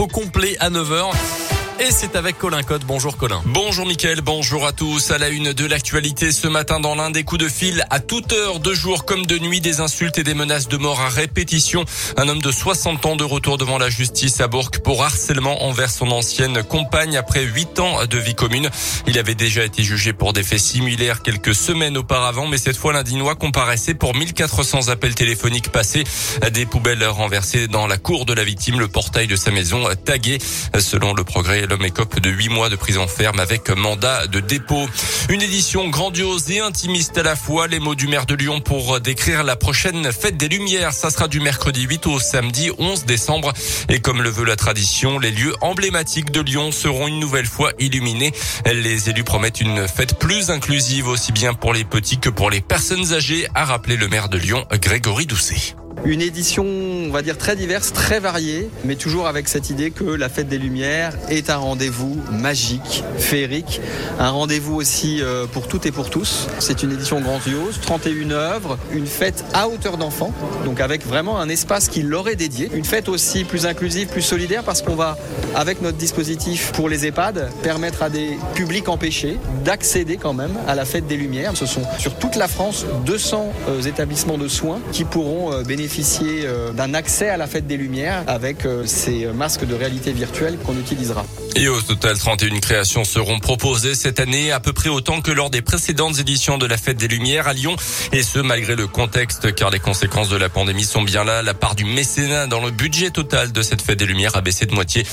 l'info complet à 9h. Et c'est avec Colin Cotte. Bonjour Colin. Bonjour Mickaël, bonjour à tous. À la une de l'actualité ce matin dans l'un des coups de fil, à toute heure, de jour comme de nuit, des insultes et des menaces de mort à répétition. Un homme de 60 ans de retour devant la justice à Bourg pour harcèlement envers son ancienne compagne après 8 ans de vie commune. Il avait déjà été jugé pour des faits similaires quelques semaines auparavant, mais cette fois l'Indinois comparaissait pour 1400 appels téléphoniques passés, des poubelles renversées dans la cour de la victime, le portail de sa maison tagué. Selon le progrès, l'homme écope de 8 mois de prison ferme avec mandat de dépôt. Une édition grandiose et intimiste à la fois. Les mots du maire de Lyon pour décrire la prochaine fête des Lumières. Ça sera du mercredi 8 au samedi 11 décembre. Et comme le veut la tradition, les lieux emblématiques de Lyon seront une nouvelle fois illuminés. Les élus promettent une fête plus inclusive aussi bien pour les petits que pour les personnes âgées, a rappelé le maire de Lyon, Grégory Doucet. Une édition, on va dire, très diverse, très variée, mais toujours avec cette idée que la fête des Lumières est un rendez-vous magique, féerique, un rendez-vous aussi euh, pour toutes et pour tous. C'est une édition grandiose, 31 œuvres, une fête à hauteur d'enfant, donc avec vraiment un espace qui leur est dédié. Une fête aussi plus inclusive, plus solidaire, parce qu'on va, avec notre dispositif pour les EHPAD, permettre à des publics empêchés d'accéder quand même à la fête des Lumières. Ce sont sur toute la France 200 euh, établissements de soins qui pourront euh, bénéficier bénéficier euh, d'un accès à la fête des Lumières avec euh, ces masques de réalité virtuelle qu'on utilisera. Et au total, 31 créations seront proposées cette année, à peu près autant que lors des précédentes éditions de la Fête des Lumières à Lyon. Et ce, malgré le contexte, car les conséquences de la pandémie sont bien là. La part du mécénat dans le budget total de cette Fête des Lumières a baissé de moitié.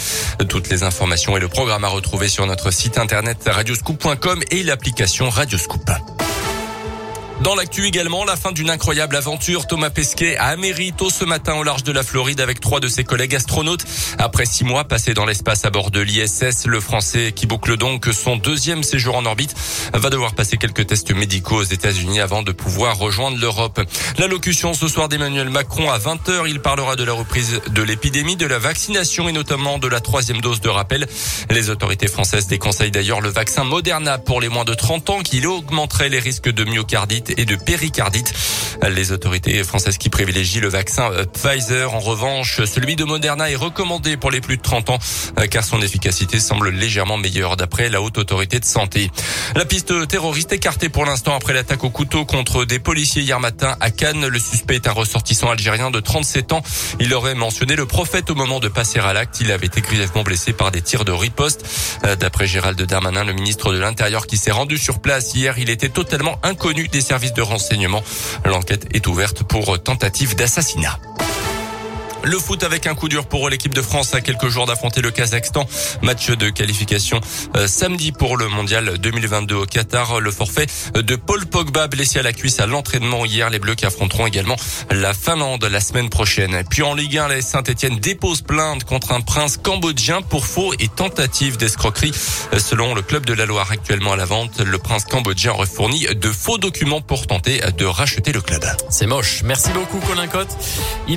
Toutes les informations et le programme à retrouver sur notre site internet radioscoop.com et l'application Radioscoop. Dans l'actu également, la fin d'une incroyable aventure. Thomas Pesquet à Amérito ce matin au large de la Floride avec trois de ses collègues astronautes. Après six mois passés dans l'espace à bord de l'ISS, le Français qui boucle donc son deuxième séjour en orbite va devoir passer quelques tests médicaux aux États-Unis avant de pouvoir rejoindre l'Europe. L'allocution ce soir d'Emmanuel Macron à 20h. Il parlera de la reprise de l'épidémie, de la vaccination et notamment de la troisième dose de rappel. Les autorités françaises déconseillent d'ailleurs le vaccin Moderna pour les moins de 30 ans qui augmenterait les risques de myocardite et de péricardite. Les autorités françaises qui privilégient le vaccin euh, Pfizer. En revanche, celui de Moderna est recommandé pour les plus de 30 ans euh, car son efficacité semble légèrement meilleure d'après la haute autorité de santé. La piste terroriste écartée pour l'instant après l'attaque au couteau contre des policiers hier matin à Cannes. Le suspect est un ressortissant algérien de 37 ans. Il aurait mentionné le prophète au moment de passer à l'acte. Il avait été grièvement blessé par des tirs de riposte. Euh, d'après Gérald Darmanin, le ministre de l'Intérieur qui s'est rendu sur place hier, il était totalement inconnu des services de renseignement. L'enquête est ouverte pour tentative d'assassinat. Le foot avec un coup dur pour l'équipe de France à quelques jours d'affronter le Kazakhstan. Match de qualification euh, samedi pour le mondial 2022 au Qatar. Le forfait de Paul Pogba blessé à la cuisse à l'entraînement hier. Les Bleus qui affronteront également la Finlande la semaine prochaine. Puis en Ligue 1, les Saint-Etienne dépose plainte contre un prince cambodgien pour faux et tentative d'escroquerie. Selon le club de la Loire actuellement à la vente, le prince cambodgien aurait fourni de faux documents pour tenter de racheter le club. C'est moche. Merci beaucoup Colin Cotte. Il est